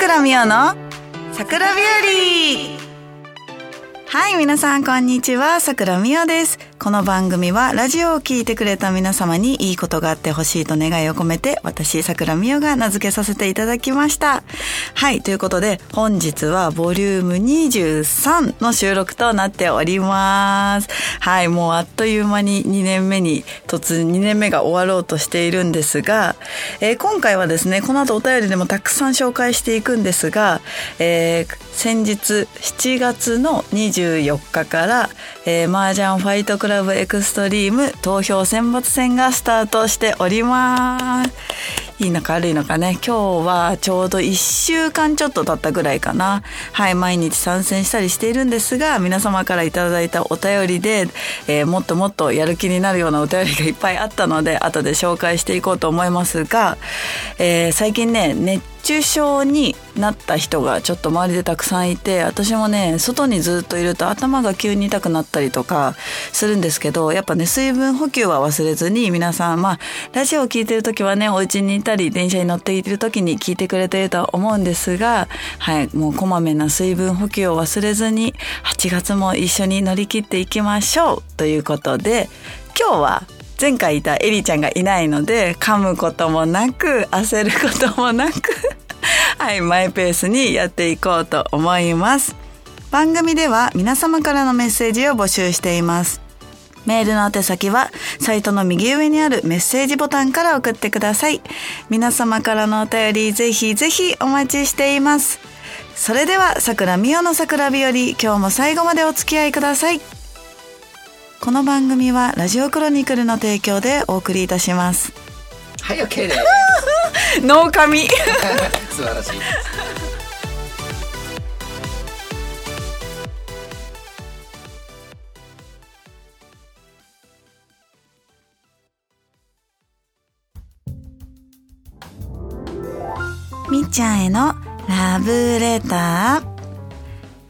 桜美桜の桜ビューリーはい、皆さん、こんにちは。桜美桜です。この番組は、ラジオを聴いてくれた皆様にいいことがあってほしいと願いを込めて、私、桜美代が名付けさせていただきました。はい、ということで、本日は、ボリューム23の収録となっております。はい、もうあっという間に2年目に突、2年目が終わろうとしているんですが、えー、今回はですね、この後お便りでもたくさん紹介していくんですが、えー、先日7月の24日から、えー、麻雀ファイトクラブラブエクストリーム投票選抜戦がスタートしております。いいのか悪いのかね今日はちょうど1週間ちょっと経ったぐらいかなはい毎日参戦したりしているんですが皆様からいただいたお便りで、えー、もっともっとやる気になるようなお便りがいっぱいあったので後で紹介していこうと思いますが、えー、最近ね熱中症になった人がちょっと周りでたくさんいて私もね外にずっといると頭が急に痛くなったりとかするんですけどやっぱね水分補給は忘れずに皆さんまあラジオを聴いてる時はねお家にいたり電車に乗っている時に聞いてくれているとは思うんですがはいもうこまめな水分補給を忘れずに8月も一緒に乗り切っていきましょうということで今日は前回いたエリちゃんがいないので噛むこともなく焦ることもなくはい、マイペースにやっていこうと思います。番組では皆様からのメッセージを募集しています。メールの宛先はサイトの右上にあるメッセージボタンから送ってください。皆様からのお便りぜひぜひお待ちしています。それでは桜美代の桜日和今日も最後までお付き合いください。この番組はラジオクロニクルの提供でお送りいたしますはい OK です脳神素晴らしい。みっちゃんへのラブレター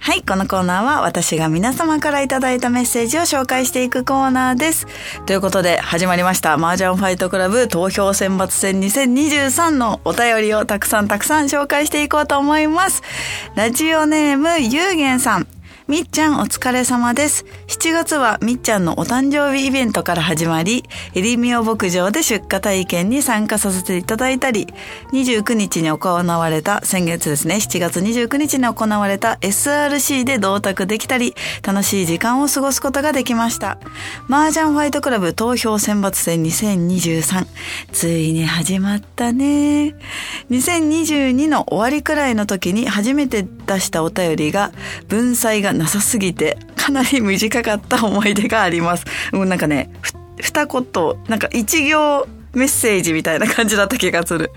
はい、このコーナーは私が皆様からいただいたメッセージを紹介していくコーナーです。ということで始まりました、麻雀ファイトクラブ投票選抜戦2023のお便りをたくさんたくさん紹介していこうと思います。ラジオネームゆうげんさん。みっちゃんお疲れ様です。7月はみっちゃんのお誕生日イベントから始まり、エリミオ牧場で出荷体験に参加させていただいたり、29日に行われた、先月ですね、7月29日に行われた SRC で同卓できたり、楽しい時間を過ごすことができました。麻雀ファイトクラブ投票選抜戦2023。ついに始まったね。2022の終わりくらいの時に初めて出したお便りが、文才がなさすぎてかなり短かった思い出があります。もうなんかね、二言、なんか一行メッセージみたいな感じだった気がする。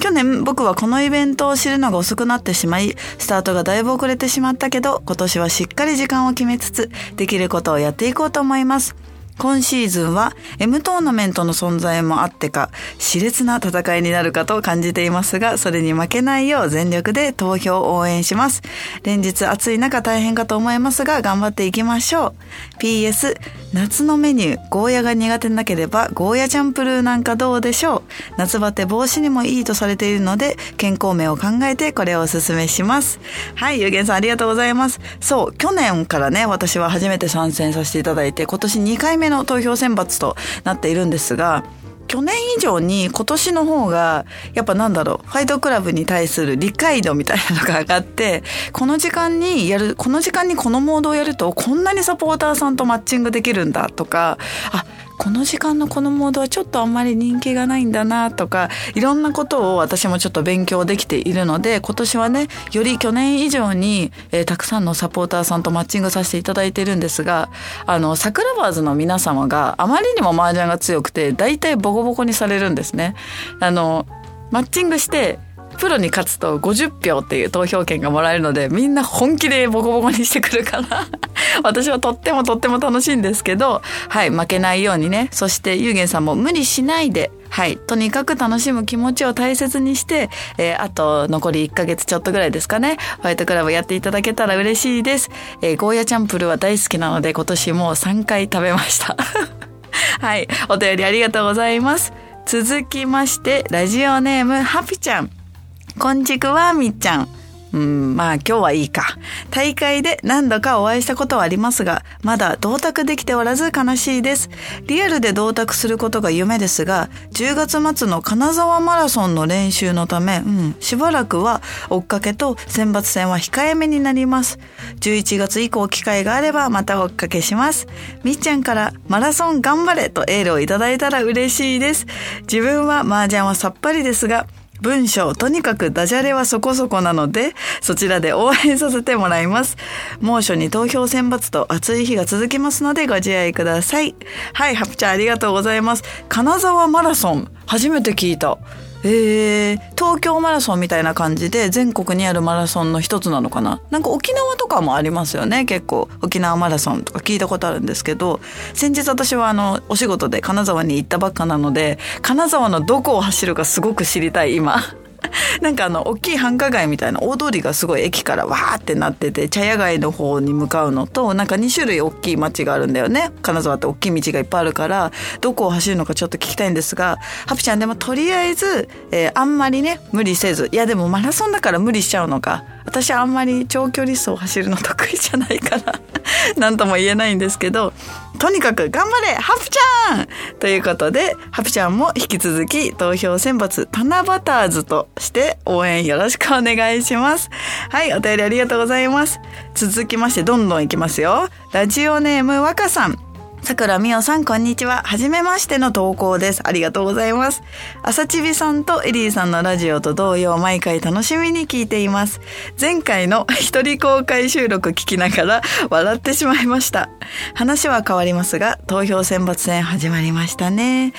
去年僕はこのイベントを知るのが遅くなってしまい、スタートがだいぶ遅れてしまったけど、今年はしっかり時間を決めつつ、できることをやっていこうと思います。今シーズンは M トーナメントの存在もあってか、熾烈な戦いになるかと感じていますが、それに負けないよう全力で投票を応援します。連日暑い中大変かと思いますが、頑張っていきましょう。PS、夏のメニュー、ゴーヤが苦手なければ、ゴーヤチャンプルーなんかどうでしょう？夏バテ防止にもいいとされているので、健康面を考えてこれをおすすめします。はい、ゆうげんさんありがとうございます。そう、去年からね、私は初めて参戦させていただいて、今年2回目の投票選抜となっているんですが、去年以上に今年の方がやっぱなんだろうファイトクラブに対する理解度みたいなのが上がってこの時間にやるこの時間にこのモードをやるとこんなにサポーターさんとマッチングできるんだとかあこの時間のこのモードはちょっとあんまり人気がないんだなとかいろんなことを私もちょっと勉強できているので今年はねより去年以上に、えー、たくさんのサポーターさんとマッチングさせていただいてるんですがあの桜バーズの皆様があまりにも麻雀が強くて大体ボコボコにされるんですね。あのマッチングしてプロに勝つと50票っていう投票権がもらえるのでみんな本気でボコボコにしてくるから 私はとってもとっても楽しいんですけどはい負けないようにねそしてゆうげんさんも無理しないではい。とにかく楽しむ気持ちを大切にして、えー、あと残り1ヶ月ちょっとぐらいですかね。ファイトクラブやっていただけたら嬉しいです。えー、ゴーヤチャンプルは大好きなので今年もう3回食べました。はい。お便りありがとうございます。続きまして、ラジオネーム、ハピちゃん。こんちくはみっちゃん。うん、まあ今日はいいか。大会で何度かお会いしたことはありますが、まだ同卓できておらず悲しいです。リアルで同卓することが夢ですが、10月末の金沢マラソンの練習のため、うん、しばらくは追っかけと選抜戦は控えめになります。11月以降機会があればまた追っかけします。みっちゃんからマラソン頑張れとエールをいただいたら嬉しいです。自分は麻雀はさっぱりですが、文章、とにかくダジャレはそこそこなので、そちらで応援させてもらいます。猛暑に投票選抜と暑い日が続きますのでご自愛ください。はい、ハプチャーありがとうございます。金沢マラソン、初めて聞いた。えー、東京マラソンみたいな感じで全国にあるマラソンの一つなのかな？なんか沖縄とかもありますよね。結構沖縄マラソンとか聞いたことあるんですけど先日私はあのお仕事で金沢に行ったばっかなので金沢のどこを走るかすごく知りたい今。なんかあの大きい繁華街みたいな大通りがすごい駅からわーってなってて茶屋街の方に向かうのとなんか2種類大きい街があるんだよね。金沢って大きい道がいっぱいあるからどこを走るのかちょっと聞きたいんですがハピちゃんでもとりあえず、えーあんまりね無理せずいやでもマラソンだから無理しちゃうのか。私あんまり長距離走走るの得意じゃないから 何とも言えないんですけどとにかく頑張れハプちゃんということでハプちゃんも引き続き投票選抜パナバターズとして応援よろしくお願いします。はいお便りありがとうございます。続きましてどんどんいきますよ。ラジオネーム若さん。さくらみおさん、こんにちは。はじめましての投稿です。ありがとうございます。朝ちびさんとエリーさんのラジオと同様、毎回楽しみに聞いています。前回の 一人公開収録聞きながら笑ってしまいました。話は変わりますが、投票選抜戦始まりましたね。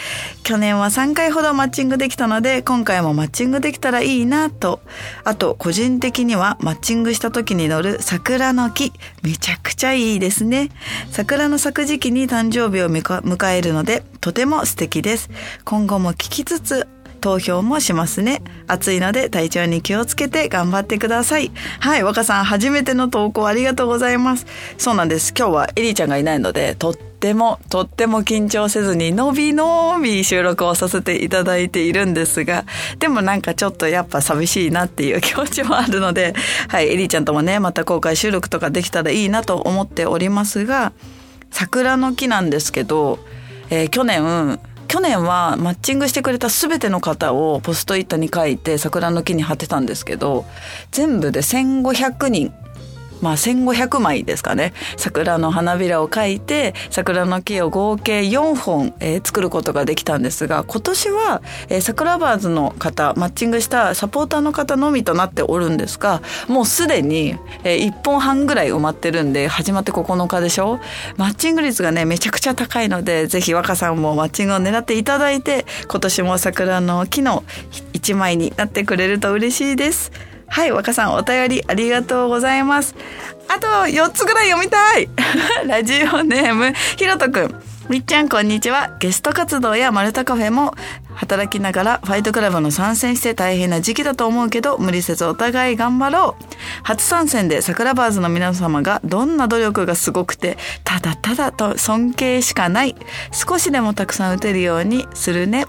去年は3回ほどマッチングできたので、今回もマッチングできたらいいなと。あと、個人的にはマッチングした時に乗る桜の木、めちゃくちゃいいですね。桜の咲く時期に誕生日を迎えるので、とても素敵です。今後も聞きつつ、投票もしますね。暑いので体調に気をつけて頑張ってください。はい、若さん初めての投稿ありがとうございます。そうなんです。今日はエリーちゃんがいないので、とってもとっても緊張せずにのびのび収録をさせていただいているんですが、でもなんかちょっとやっぱ寂しいなっていう気持ちもあるので、はい、エリーちゃんともね、また公開収録とかできたらいいなと思っておりますが、桜の木なんですけど、えー去年去年はマッチングしてくれた全ての方をポストイットに書いて桜の木に貼ってたんですけど全部で1,500人まあ1500枚ですかね桜の花びらを描いて桜の木を合計4本、えー作ることができたんですが今年は、えー桜バーズの方マッチングしたサポーターの方のみとなっておるんですがもうすでに、え1本半ぐらい埋まってるんで始まって9日でしょマッチング率がねめちゃくちゃ高いのでぜひ若さんもマッチングを狙っていただいて今年も桜の木の1枚になってくれると嬉しいです。はい、若さんお便りありがとうございます。あと4つぐらい読みたい ラジオネーム、ひろとくん。みっちゃんこんにちは。ゲスト活動やマルタカフェも働きながらファイトクラブの参戦して大変な時期だと思うけど無理せずお互い頑張ろう。初参戦で桜バーズの皆様がどんな努力がすごくてただただと尊敬しかない。少しでもたくさん打てるようにするね。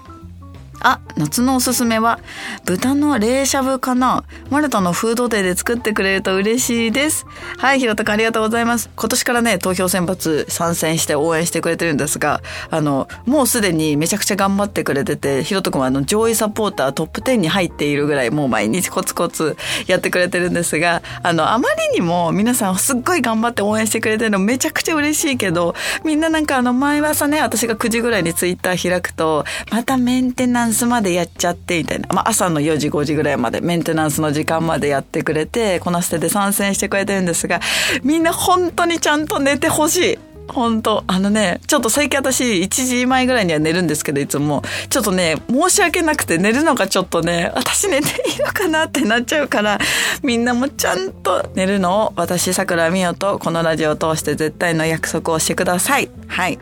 あ、夏のおすすめは、豚の冷しゃぶかなマルタのフードデーで作ってくれると嬉しいです。はい、ひろとくんありがとうございます。今年からね、投票選抜参戦して応援してくれてるんですが、あの、もうすでにめちゃくちゃ頑張ってくれてて、ひろとくんはあの、上位サポータートップ10に入っているぐらい、もう毎日コツコツやってくれてるんですが、あの、あまりにも皆さんすっごい頑張って応援してくれてるのめちゃくちゃ嬉しいけど、みんななんかあの、毎朝ね、私が9時ぐらいにツイッター開くと、またメンテナンスまでやっちゃって、みたいな。まあ、朝の4時、5時ぐらいまで、メンテナンスの時間までやってくれて、こなしてで参戦してくれてるんですが、みんな本当にちゃんと寝てほしい。本当あのね、ちょっと最近私1時前ぐらいには寝るんですけど、いつも。ちょっとね、申し訳なくて寝るのがちょっとね、私寝ていいのかなってなっちゃうから、みんなもちゃんと寝るのを私、桜美代とこのラジオを通して絶対の約束をしてください。はい。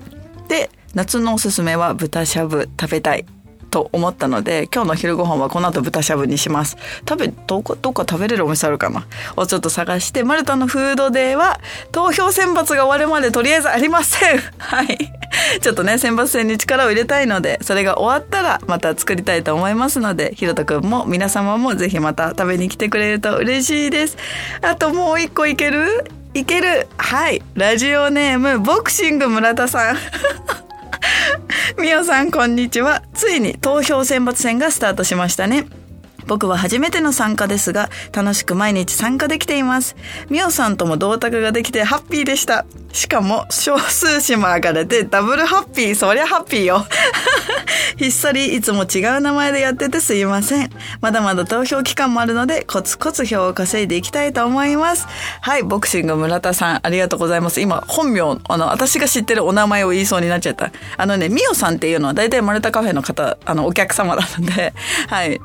で、夏のおすすめは豚しゃぶ食べたい。と思ったので今日の昼ご飯はこの後豚しゃぶにします。食べどこどっか食べれるお店あるかな？をちょっと探してマルタのフードデーは投票選抜が終わるまでとりあえずありません。はい。ちょっとね選抜戦に力を入れたいのでそれが終わったらまた作りたいと思いますのでひろとくんも皆様もぜひまた食べに来てくれると嬉しいです。あともう一個いける？いける。はい。ラジオネームボクシング村田さん。みおさんこんにちは。ついに投票選抜戦がスタートしましたね。僕は初めての参加ですが、楽しく毎日参加できています。みおさんとも同卓ができてハッピーでした。しかも、少数詞も上がれてダブルハッピー、そりゃハッピーよ。ひっそりいつも違う名前でやっててすいません。まだまだ投票期間もあるので、コツコツ票を稼いでいきたいと思います。はい、ボクシング村田さん、ありがとうございます。今、本名、あの、私が知ってるお名前を言いそうになっちゃった。あのね、みおさんっていうのは大体マルタカフェの方、あの、お客様なので、はい。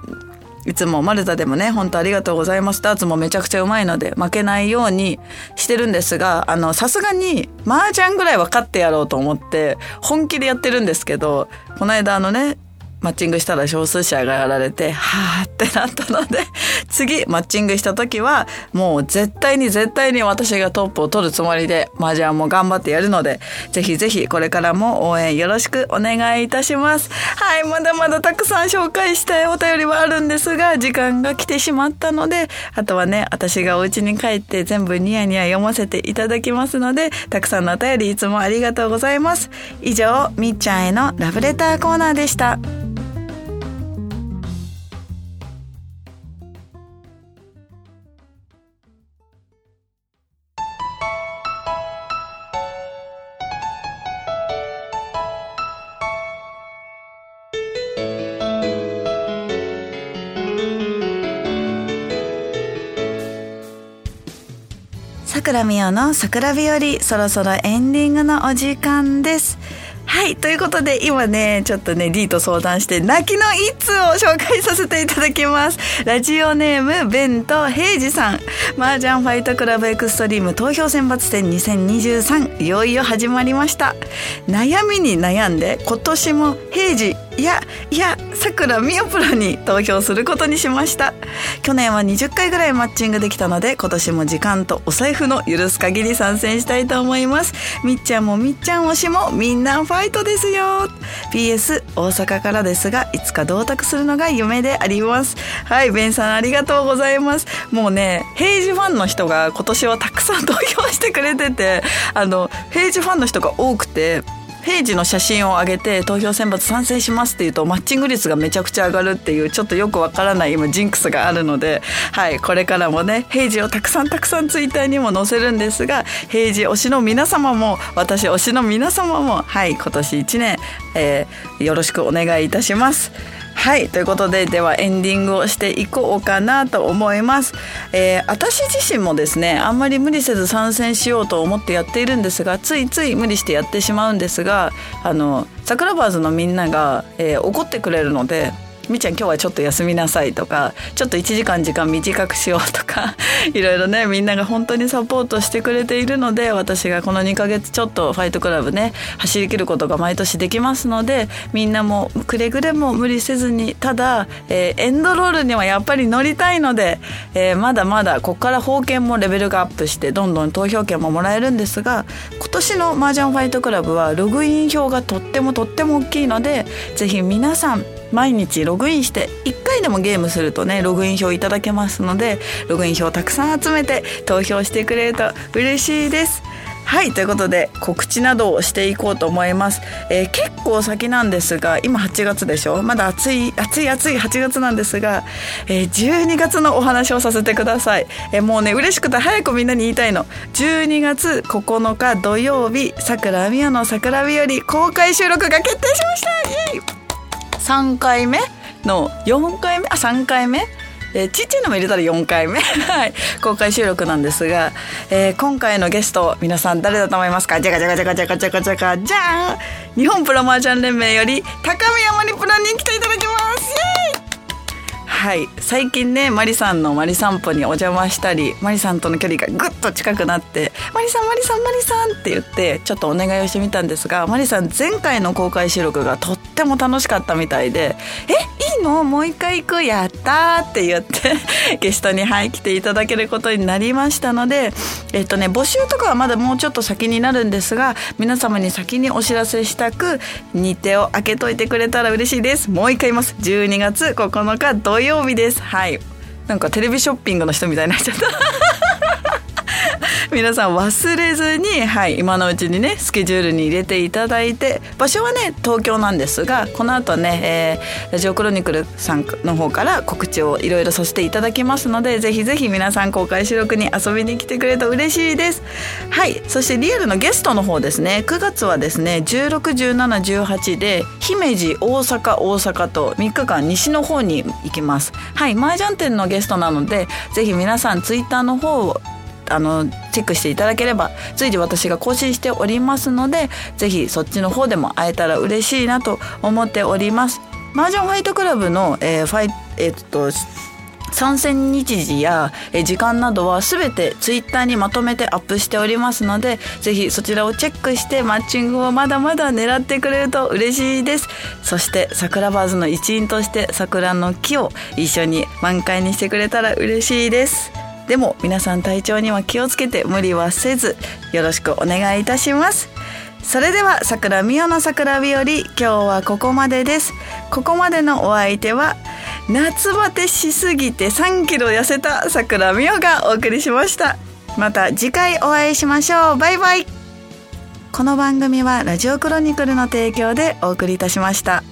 いつもマルタでもね、本当ありがとうございます。ダーツもめちゃくちゃうまいので、負けないようにしてるんですが、あの、さすがに、麻雀ぐらいは勝ってやろうと思って、本気でやってるんですけど、この間あのね、マッチングしたら少数者がやられて、はーってなったので、次、マッチングした時は、もう絶対に絶対に私がトップを取るつもりで、麻雀も頑張ってやるので、ぜひぜひこれからも応援よろしくお願いいたします。はい、まだまだたくさん紹介したいお便りはあるんですが、時間が来てしまったので、あとはね、私がお家に帰って全部ニヤニヤ読ませていただきますので、たくさんのお便りいつもありがとうございます。以上、みっちゃんへのラブレターコーナーでした。桜美代の桜日和そろそろエンディングのお時間です。はいということで今ねちょっとね D と相談して泣きの一通を紹介させていただきます。ラジオネームベント平治さん。麻雀ファイトクラブエクストリーム投票選抜戦2023いよいよ始まりました。悩みに悩んで今年も平治いやいやさくらみよプロに投票することにしました。去年は20回ぐらいマッチングできたので今年も時間とお財布の許す限り参戦したいと思います。みっちゃんもみっちゃん推しもみんなファイトですよ。PS 大阪からですがいつか同卓するのが夢であります。はいベンさんありがとうございます。もうね平時ファンの人が今年はたくさん投票してくれててあの平時ファンの人が多くてページの写真を上げて投票選抜賛成しますっていうとマッチング率がめちゃくちゃ上がるっていうちょっとよくわからない今ジンクスがあるのではいこれからもね平時をたくさんたくさんツイッターにも載せるんですが平時推しの皆様も私推しの皆様もはい今年1年、えーよろしくお願いいたします。はいということでではエンディングをしていこうかなと思います、えー私自身もですねあんまり無理せず参戦しようと思ってやっているんですがついつい無理してやってしまうんですがあの桜バーズのみんなが、えー怒ってくれるのでみーちゃん今日はちょっと休みなさいとかちょっと1時間時間短くしようとか いろいろねみんなが本当にサポートしてくれているので私がこの2ヶ月ちょっとファイトクラブね走り切ることが毎年できますのでみんなもくれぐれも無理せずにただ、えーエンドロールにはやっぱり乗りたいので、えーまだまだここから封建もレベルがアップしてどんどん投票権ももらえるんですが今年の麻雀ファイトクラブはログイン票がとってもとっても大きいのでぜひ皆さん毎日ロググインして1回でもゲームするとねログイン票いただけますのでログイン票たくさん集めて投票してくれると嬉しいです。はいということで告知などをしていこうと思います、えー結構先なんですが今8月でしょ？まだ暑い暑い暑い8月なんですが、えー12月のお話をさせてください、えーもうね嬉しくて早くみんなに言いたいの。12月9日土曜日さくらみやの桜日和公開収録が決定しました。イエイ！3回目？の4回目あ3回目？えーちっちゃいのも入れたら4回目？はい。公開収録なんですが、えー今回のゲスト皆さん誰だと思いますか？じゃかじゃかじゃかじゃかじゃかじゃかじゃん日本プロマージャン連盟より高宮まりプロに来ていただきます。はい。最近ねマリさんのマリ散歩にお邪魔したりマリさんとの距離がぐっと近くなって「マリさんマリさんマリさん」って言ってちょっとお願いをしてみたんですがマリさん前回の公開収録がとっっても楽しかったみたいで「えいいの？もう一回行く？やった!」って言って ゲストに、はい、来ていただけることになりましたのでえっとね募集とかはまだもうちょっと先になるんですが皆様に先にお知らせしたく日程を開けといてくれたら嬉しいです。もう一回言います。12月9日土曜日です。はい。なんかテレビショッピングの人みたいになっちゃった。皆さん忘れずに、はい、今のうちにねスケジュールに入れていただいて場所はね東京なんですがこの後ね、えー、ラジオクロニクルさんの方から告知をいろいろさせていただきますのでぜひぜひ皆さん公開収録に遊びに来てくれると嬉しいです。はいそしてリアルのゲストの方ですね。9月はですね161718で姫路大阪大阪と3日間西の方に行きます。はい麻雀店のゲストなのでぜひ皆さんツイッターの方をあのチェックしていただければ随時私が更新しておりますのでぜひそっちの方でも会えたら嬉しいなと思っております。マージョンファイトクラブの、えー、ファイえー、っと参戦日時や時間などは全てツイッターにまとめてアップしておりますのでぜひそちらをチェックしてマッチングをまだまだ狙ってくれると嬉しいですそして桜バーズの一員として桜の木を一緒に満開にしてくれたら嬉しいですでも皆さん体調には気をつけて無理はせずよろしくお願いいたします。それでは桜美代の桜日和今日はここまでです。ここまでのお相手は夏バテしすぎて3キロ痩せた桜美代がお送りしました。また次回お会いしましょう。バイバイ。この番組はラジオクロニクルの提供でお送りいたしました。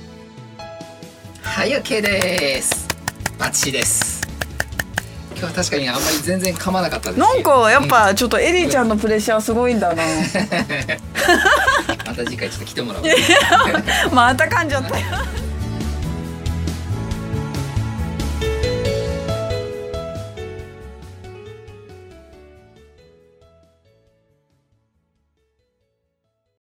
はい OK です。バッチです。今日は確かにあんまり全然噛まなかったです。なんかやっぱちょっとエリーちゃんのプレッシャーすごいんだな。また次回ちょっと来てもらおう。また噛んじゃったよ